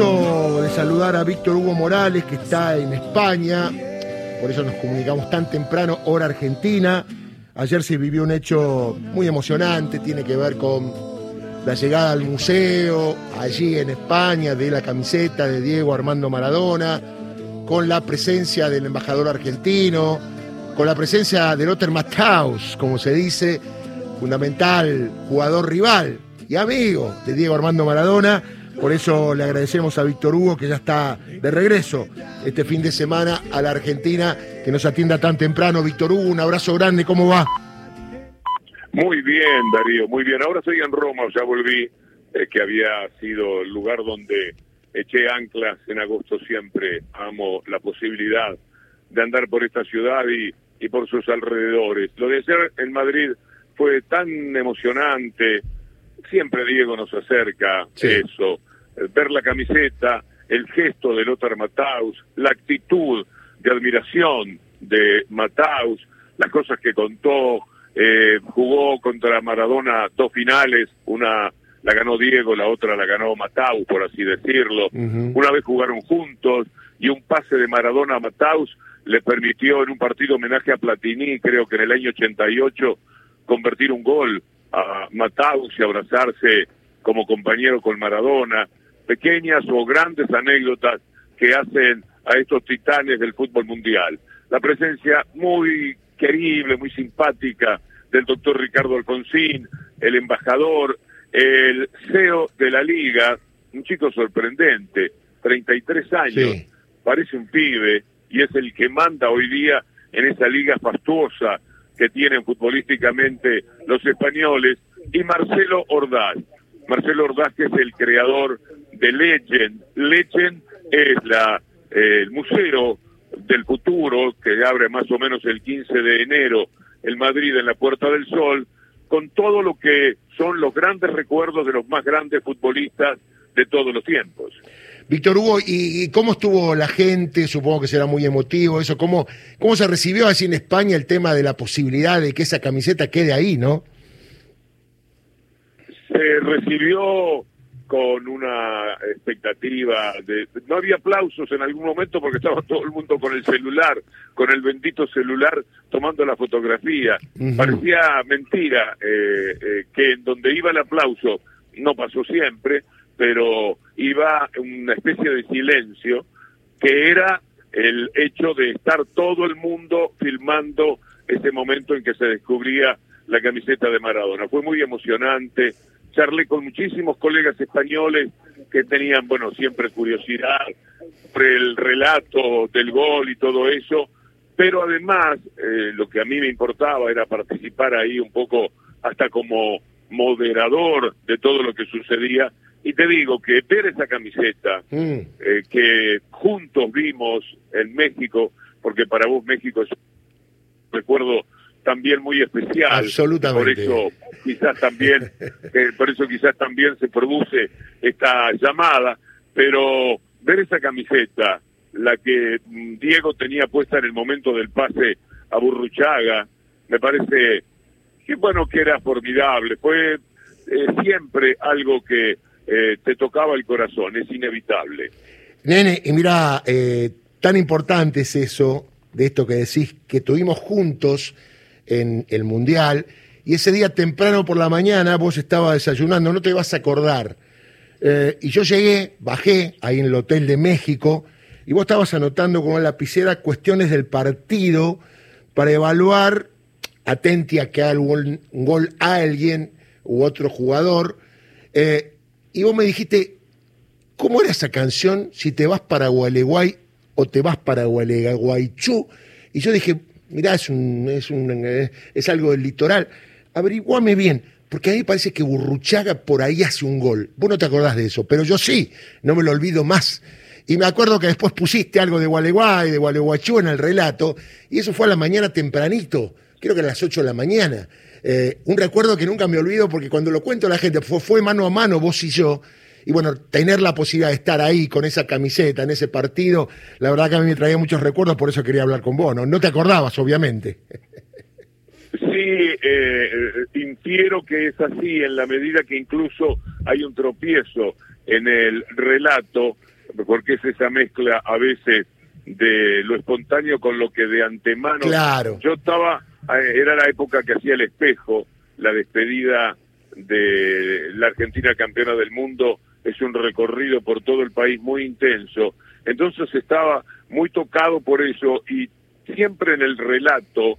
de saludar a Víctor Hugo Morales, que está en España. Por eso nos comunicamos tan temprano, hora argentina. Ayer se vivió un hecho muy emocionante, tiene que ver con la llegada al museo, allí en España, de la camiseta de Diego Armando Maradona, con la presencia del embajador argentino, con la presencia de Lothar Matthaus, como se dice, fundamental jugador rival y amigo de Diego Armando Maradona por eso le agradecemos a Víctor Hugo que ya está de regreso este fin de semana a la Argentina, que nos atienda tan temprano. Víctor Hugo, un abrazo grande, ¿cómo va? Muy bien, Darío, muy bien. Ahora estoy en Roma, ya volví, eh, que había sido el lugar donde eché anclas en agosto siempre. Amo la posibilidad de andar por esta ciudad y, y por sus alrededores. Lo de ser en Madrid fue tan emocionante. Siempre Diego nos acerca eso ver la camiseta, el gesto de Lothar Matthaus, la actitud de admiración de Matthaus, las cosas que contó, eh, jugó contra Maradona dos finales, una la ganó Diego, la otra la ganó Matthaus, por así decirlo. Una vez jugaron juntos y un pase de Maradona a Matthaus le permitió en un partido homenaje a Platini, creo que en el año 88, convertir un gol a Matthaus y abrazarse como compañero con Maradona pequeñas o grandes anécdotas que hacen a estos titanes del fútbol mundial. La presencia muy querible, muy simpática del doctor Ricardo Alfonsín, el embajador, el CEO de la liga, un chico sorprendente, 33 años, parece un pibe y es el que manda hoy día en esa liga fastuosa que tienen futbolísticamente los españoles, y Marcelo Ordaz. Marcelo Ordaz que es el creador de Legend. Legend es la, eh, el museo del futuro que abre más o menos el 15 de enero en Madrid en la Puerta del Sol, con todo lo que son los grandes recuerdos de los más grandes futbolistas de todos los tiempos. Víctor Hugo, ¿y, cómo estuvo la gente? Supongo que será muy emotivo eso. ¿Cómo, ¿Cómo se recibió así en España el tema de la posibilidad de que esa camiseta quede ahí, no? Se recibió con una expectativa de... No había aplausos en algún momento porque estaba todo el mundo con el celular, con el bendito celular tomando la fotografía. Parecía mentira eh, eh, que en donde iba el aplauso, no pasó siempre, pero iba una especie de silencio que era el hecho de estar todo el mundo filmando ese momento en que se descubría la camiseta de Maradona. Fue muy emocionante, charlé con muchísimos colegas españoles que tenían, bueno, siempre curiosidad por el relato del gol y todo eso, pero además eh, lo que a mí me importaba era participar ahí un poco hasta como moderador de todo lo que sucedía. Y te digo que ver esa camiseta mm. eh, que juntos vimos en México, porque para vos México es recuerdo también muy especial. Absolutamente. Por eso quizás también, eh, por eso quizás también se produce esta llamada, pero ver esa camiseta, la que mm, Diego tenía puesta en el momento del pase a Burruchaga, me parece que bueno que era formidable, fue eh, siempre algo que eh, te tocaba el corazón, es inevitable. Nene, y mira, tan importante es eso, de esto que decís, que tuvimos juntos en el Mundial, y ese día temprano por la mañana vos estabas desayunando, no te vas a acordar. Eh, y yo llegué, bajé ahí en el Hotel de México, y vos estabas anotando con la lapicera cuestiones del partido para evaluar, atenti a que haga un gol, a alguien u otro jugador, eh, y vos me dijiste, ¿cómo era esa canción si te vas para Gualeguay o te vas para Gualeguaychú? Y yo dije, mirá, es, un, es, un, eh, es algo del litoral. Averiguame bien, porque a mí parece que Burruchaga por ahí hace un gol. Vos no te acordás de eso, pero yo sí, no me lo olvido más. Y me acuerdo que después pusiste algo de Gualeguay, de Gualeguaychú en el relato, y eso fue a la mañana tempranito, creo que a las 8 de la mañana. Eh, un recuerdo que nunca me olvido porque cuando lo cuento a la gente, fue, fue mano a mano vos y yo, y bueno, tener la posibilidad de estar ahí con esa camiseta en ese partido, la verdad que a mí me traía muchos recuerdos, por eso quería hablar con vos, ¿no? No te acordabas, obviamente. Sí, eh, infiero que es así en la medida que incluso hay un tropiezo en el relato, porque es esa mezcla a veces de lo espontáneo con lo que de antemano. Claro. Yo estaba, eh, era la época que hacía el espejo, la despedida de la Argentina campeona del mundo, es un recorrido por todo el país muy intenso. Entonces estaba muy tocado por eso y siempre en el relato,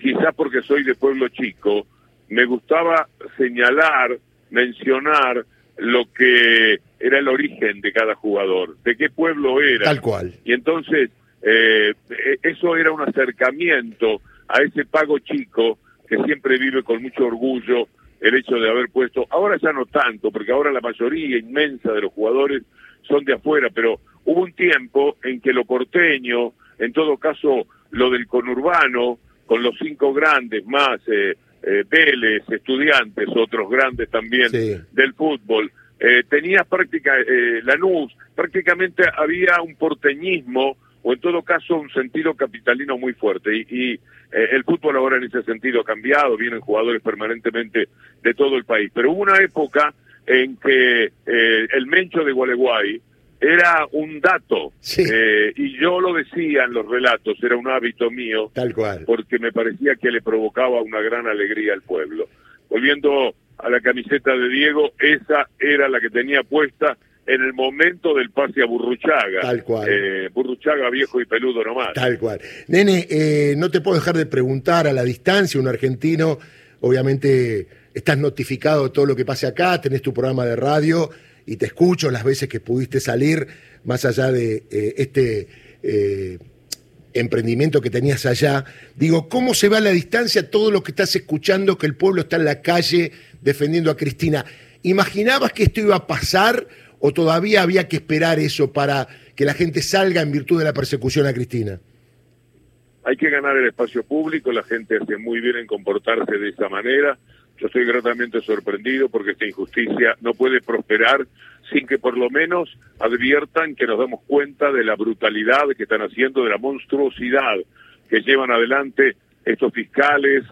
quizás porque soy de pueblo chico, me gustaba señalar, mencionar lo que era el origen de cada jugador, de qué pueblo era. Tal cual. Y entonces eh, eso era un acercamiento a ese pago chico que siempre vive con mucho orgullo el hecho de haber puesto, ahora ya no tanto, porque ahora la mayoría inmensa de los jugadores son de afuera, pero hubo un tiempo en que lo porteño, en todo caso lo del conurbano, con los cinco grandes más, eh, eh, Vélez, estudiantes, otros grandes también del fútbol, eh, tenía práctica, eh, Lanús, prácticamente había un porteñismo o en todo caso un sentido capitalino muy fuerte. Y, eh, el fútbol ahora en ese sentido ha cambiado, vienen jugadores permanentemente de todo el país. Pero hubo una época en que eh, el Mencho de Gualeguay era un dato, eh, y yo lo decía en los relatos, era un hábito mío, tal cual, porque me parecía que le provocaba una gran alegría al pueblo. Volviendo a la camiseta de Diego, esa era la que tenía puesta en el momento del pase a Burruchaga. Tal cual. Eh, Burruchaga viejo y peludo nomás. Tal cual. Nene, eh, no te puedo dejar de preguntar a la distancia, un argentino, obviamente estás notificado de todo lo que pase acá, tenés tu programa de radio y te escucho las veces que pudiste salir, más allá de eh, este emprendimiento que tenías allá. Digo, ¿cómo se va a la distancia todo lo que estás escuchando, que el pueblo está en la calle defendiendo a Cristina? ¿Imaginabas que esto iba a pasar o todavía había que esperar eso para que la gente salga en virtud de la persecución a Cristina? Hay que ganar el espacio público, la gente hace muy bien en comportarse de esa manera. Yo estoy gratamente sorprendido porque esta injusticia no puede prosperar sin que por lo menos adviertan que nos damos cuenta de la brutalidad que están haciendo, de la monstruosidad que llevan adelante estos fiscales,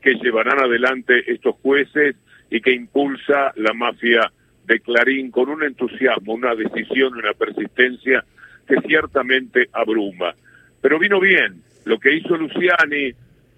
que llevarán adelante estos jueces y que impulsa la mafia de Clarín con un entusiasmo, una decisión, una persistencia que ciertamente abruma. Pero vino bien lo que hizo Luciani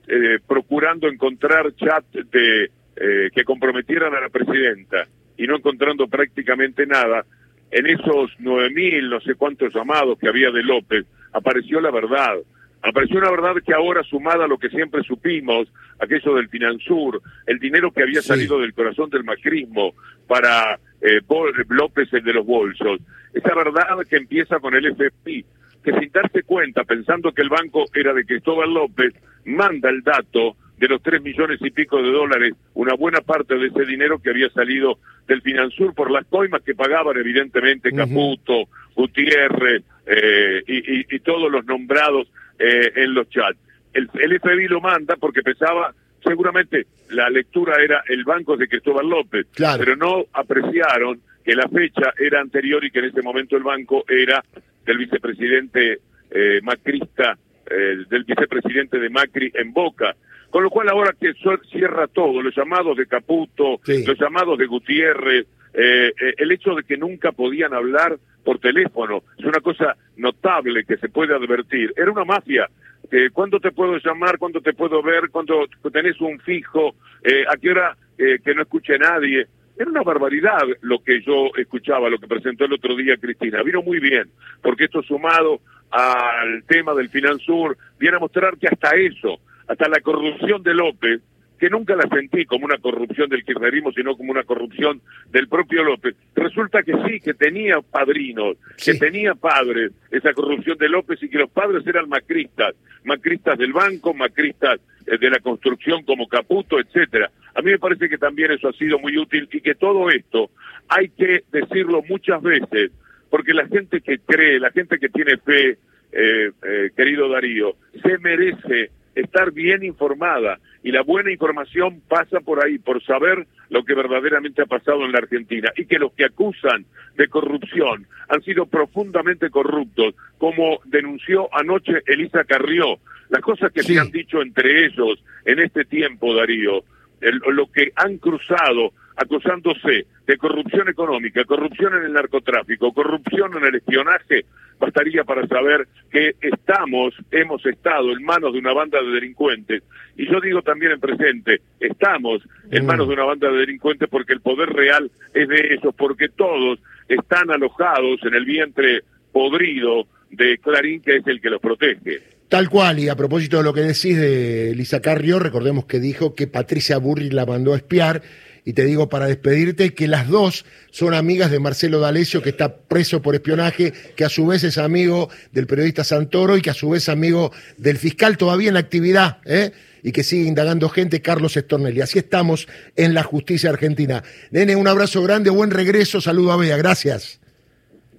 eh, procurando encontrar chat de eh, que comprometieran a la presidenta y no encontrando prácticamente nada, en esos nueve mil, no sé cuántos llamados que había de López, apareció la verdad. Apareció una verdad que ahora, sumada a lo que siempre supimos, aquello del Finansur, el dinero que había salido del corazón del macrismo para eh, López, el de los bolsos, esa verdad que empieza con el FPI, que sin darse cuenta, pensando que el banco era de Cristóbal López, manda el dato de los tres millones y pico de dólares, una buena parte de ese dinero que había salido del Finansur por las coimas que pagaban evidentemente Caputo, Gutiérrez eh, y, todos los nombrados eh, en los chats. El, el FBI lo manda porque pensaba, seguramente la lectura era el banco de Cristóbal López, pero no apreciaron que la fecha era anterior y que en ese momento el banco era del vicepresidente eh, macrista, del vicepresidente de Macri en Boca. Con lo cual ahora que cierra todo, los llamados de Caputo, los llamados de Gutiérrez, eh, eh, el hecho de que nunca podían hablar por teléfono, es una cosa notable que se puede advertir. Era una mafia. Eh, ¿Cuándo te puedo llamar? ¿Cuándo te puedo ver? ¿Cuándo tenés un fijo? Eh, ¿A qué hora que no escuche nadie? Era una barbaridad lo que yo escuchaba, lo que presentó el otro día Cristina. Vino muy bien, porque esto sumado al tema del Finansur viene a mostrar que hasta eso, hasta la corrupción de López, que nunca la sentí como una corrupción del kirchnerismo, sino como una corrupción del propio López. Resulta que sí, que tenía padrinos, que tenía padres, esa corrupción de López, y que los padres eran macristas, macristas del banco, macristas eh, de la construcción como Caputo, etcétera. A mí me parece que también eso ha sido muy útil y que todo esto hay que decirlo muchas veces, porque la gente que cree, la gente que tiene fe, eh, eh, querido Darío, se merece estar bien informada y la buena información pasa por ahí, por saber lo que verdaderamente ha pasado en la Argentina y que los que acusan de corrupción han sido profundamente corruptos, como denunció anoche Elisa Carrió. Las cosas que se han dicho entre ellos en este tiempo, Darío, lo que han cruzado acusándose de corrupción económica, corrupción en el narcotráfico, corrupción en el espionaje, bastaría para saber que estamos, hemos estado en manos de una banda de delincuentes. Y yo digo también en presente, estamos en mm. manos de una banda de delincuentes porque el poder real es de ellos, porque todos están alojados en el vientre podrido de Clarín, que es el que los protege. Tal cual, y a propósito de lo que decís de Lisa Carrió, recordemos que dijo que Patricia Burri la mandó a espiar, y te digo para despedirte que las dos son amigas de Marcelo D'Alessio, que está preso por espionaje, que a su vez es amigo del periodista Santoro y que a su vez amigo del fiscal todavía en actividad, ¿eh? y que sigue indagando gente, Carlos Estornelli. Así estamos en la justicia argentina. Nene, un abrazo grande, buen regreso, saludo a Bea, gracias.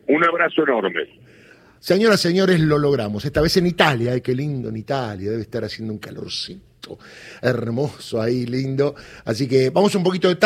Un abrazo enorme. Señoras, señores, lo logramos. Esta vez en Italia, ay, qué lindo en Italia, debe estar haciendo un calorcito hermoso ahí, lindo. Así que vamos un poquito de